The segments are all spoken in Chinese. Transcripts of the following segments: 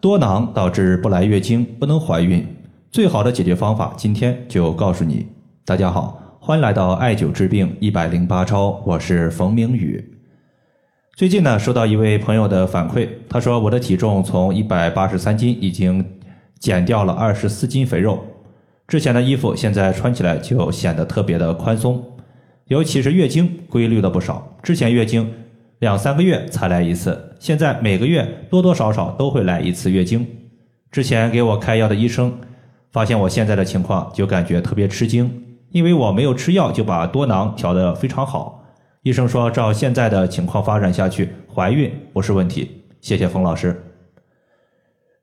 多囊导致不来月经，不能怀孕，最好的解决方法，今天就告诉你。大家好，欢迎来到艾灸治病一百零八招，我是冯明宇。最近呢，收到一位朋友的反馈，他说我的体重从一百八十三斤已经减掉了二十四斤肥肉，之前的衣服现在穿起来就显得特别的宽松，尤其是月经规律了不少，之前月经。两三个月才来一次，现在每个月多多少少都会来一次月经。之前给我开药的医生发现我现在的情况，就感觉特别吃惊，因为我没有吃药就把多囊调得非常好。医生说，照现在的情况发展下去，怀孕不是问题。谢谢冯老师。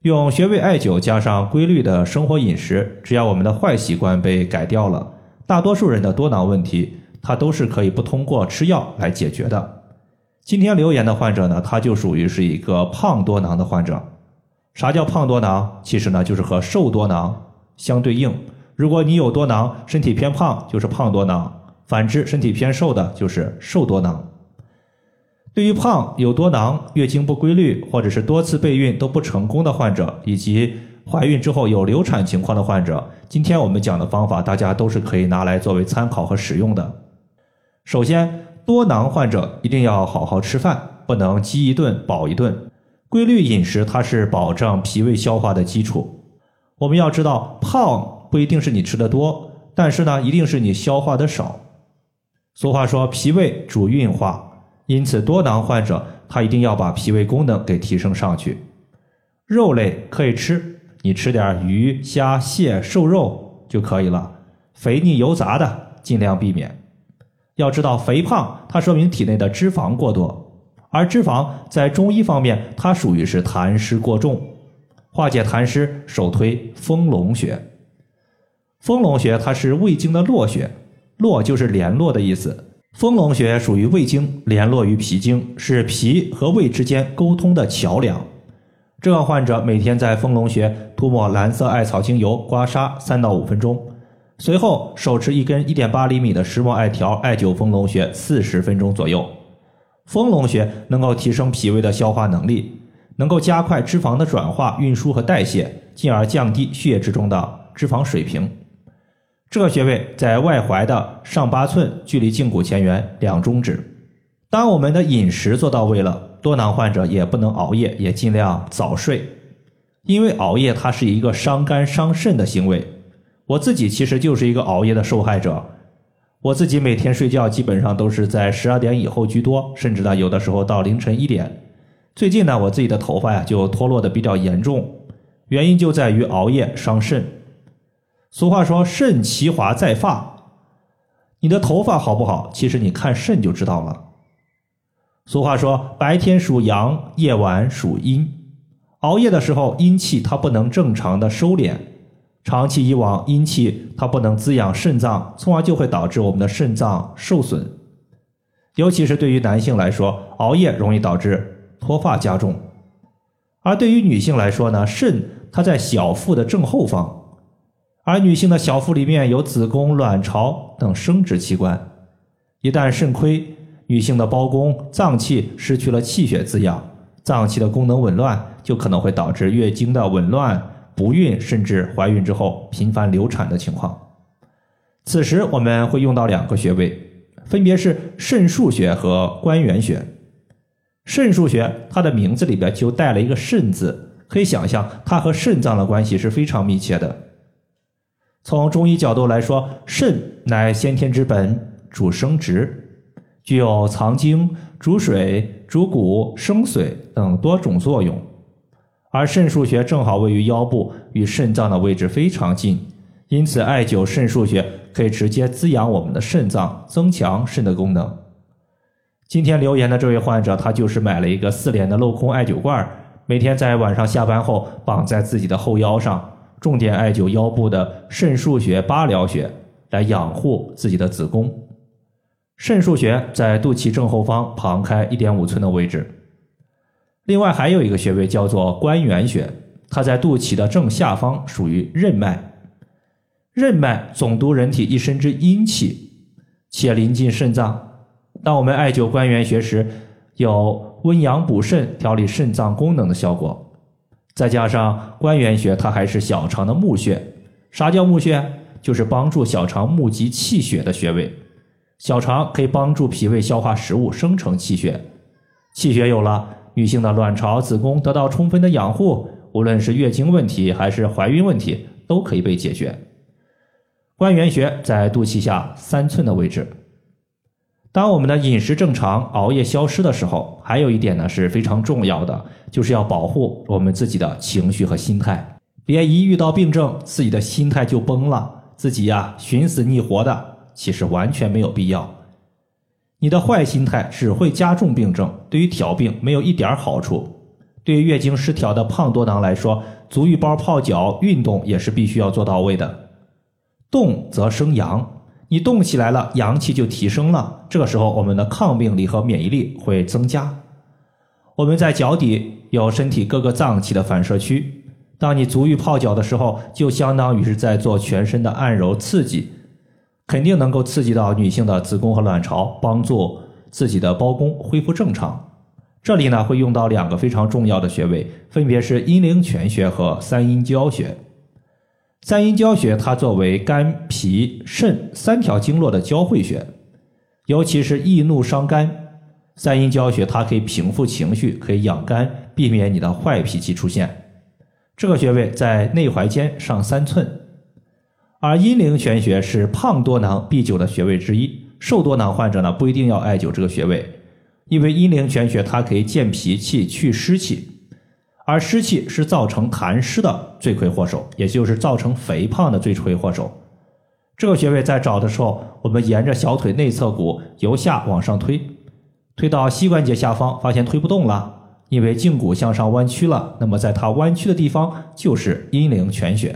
用穴位艾灸加上规律的生活饮食，只要我们的坏习惯被改掉了，大多数人的多囊问题，它都是可以不通过吃药来解决的。今天留言的患者呢，他就属于是一个胖多囊的患者。啥叫胖多囊？其实呢，就是和瘦多囊相对应。如果你有多囊，身体偏胖，就是胖多囊；反之，身体偏瘦的，就是瘦多囊。对于胖、有多囊、月经不规律，或者是多次备孕都不成功的患者，以及怀孕之后有流产情况的患者，今天我们讲的方法，大家都是可以拿来作为参考和使用的。首先。多囊患者一定要好好吃饭，不能饥一顿饱一顿。规律饮食它是保证脾胃消化的基础。我们要知道，胖不一定是你吃的多，但是呢，一定是你消化的少。俗话说，脾胃主运化，因此多囊患者他一定要把脾胃功能给提升上去。肉类可以吃，你吃点鱼、虾、蟹、瘦肉就可以了。肥腻油炸的尽量避免。要知道，肥胖它说明体内的脂肪过多，而脂肪在中医方面，它属于是痰湿过重。化解痰湿，首推丰隆穴。丰隆穴它是胃经的络穴，络就是联络的意思。丰隆穴属于胃经，联络于脾经，是脾和胃之间沟通的桥梁。这个患者每天在丰隆穴涂抹蓝色艾草精油，刮痧三到五分钟。随后手持一根一点八厘米的石墨艾条，艾灸丰隆穴四十分钟左右。丰隆穴能够提升脾胃的消化能力，能够加快脂肪的转化、运输和代谢，进而降低血液之中的脂肪水平。这个穴位在外踝的上八寸，距离胫骨前缘两中指。当我们的饮食做到位了，多囊患者也不能熬夜，也尽量早睡，因为熬夜它是一个伤肝伤肾的行为。我自己其实就是一个熬夜的受害者，我自己每天睡觉基本上都是在十二点以后居多，甚至呢有的时候到凌晨一点。最近呢，我自己的头发呀就脱落的比较严重，原因就在于熬夜伤肾。俗话说“肾其华在发”，你的头发好不好，其实你看肾就知道了。俗话说“白天属阳，夜晚属阴”，熬夜的时候阴气它不能正常的收敛。长期以往，阴气它不能滋养肾脏，从而就会导致我们的肾脏受损。尤其是对于男性来说，熬夜容易导致脱发加重；而对于女性来说呢，肾它在小腹的正后方，而女性的小腹里面有子宫、卵巢等生殖器官，一旦肾亏，女性的胞宫、脏器失去了气血滋养，脏器的功能紊乱，就可能会导致月经的紊乱。不孕甚至怀孕之后频繁流产的情况，此时我们会用到两个穴位，分别是肾腧穴和关元穴。肾腧穴它的名字里边就带了一个“肾”字，可以想象它和肾脏的关系是非常密切的。从中医角度来说，肾乃先天之本，主生殖，具有藏精、主水、主骨、生髓等多种作用。而肾腧穴正好位于腰部，与肾脏的位置非常近，因此艾灸肾腧穴可以直接滋养我们的肾脏，增强肾的功能。今天留言的这位患者，他就是买了一个四联的镂空艾灸罐，每天在晚上下班后绑在自己的后腰上，重点艾灸腰部的肾腧穴、八髎穴，来养护自己的子宫。肾腧穴在肚脐正后方旁开一点五寸的位置。另外还有一个穴位叫做关元穴，它在肚脐的正下方，属于任脉。任脉总督人体一身之阴气，且临近肾脏。当我们艾灸关元穴时，有温阳补肾、调理肾脏功能的效果。再加上关元穴，它还是小肠的募穴。啥叫募穴？就是帮助小肠募集气血的穴位。小肠可以帮助脾胃消化食物，生成气血。气血有了，女性的卵巢、子宫得到充分的养护，无论是月经问题还是怀孕问题，都可以被解决。关元穴在肚脐下三寸的位置。当我们的饮食正常、熬夜消失的时候，还有一点呢是非常重要的，就是要保护我们自己的情绪和心态，别一遇到病症，自己的心态就崩了，自己呀寻死觅活的，其实完全没有必要。你的坏心态只会加重病症，对于调病没有一点好处。对于月经失调的胖多囊来说，足浴包泡脚、运动也是必须要做到位的。动则生阳。你动起来了，阳气就提升了。这个时候，我们的抗病力和免疫力会增加。我们在脚底有身体各个脏器的反射区，当你足浴泡脚的时候，就相当于是在做全身的按揉刺激，肯定能够刺激到女性的子宫和卵巢，帮助自己的包宫恢复正常。这里呢，会用到两个非常重要的穴位，分别是阴陵泉穴和三阴交穴。三阴交穴，它作为肝、脾、肾三条经络的交汇穴，尤其是易怒伤肝。三阴交穴，它可以平复情绪，可以养肝，避免你的坏脾气出现。这个穴位在内踝尖上三寸。而阴陵泉穴是胖多囊必灸的穴位之一，瘦多囊患者呢不一定要艾灸这个穴位，因为阴陵泉穴它可以健脾气、去湿气。而湿气是造成痰湿的罪魁祸首，也就是造成肥胖的罪魁祸首。这个穴位在找的时候，我们沿着小腿内侧骨由下往上推，推到膝关节下方，发现推不动了，因为胫骨向上弯曲了。那么在它弯曲的地方就是阴陵泉穴。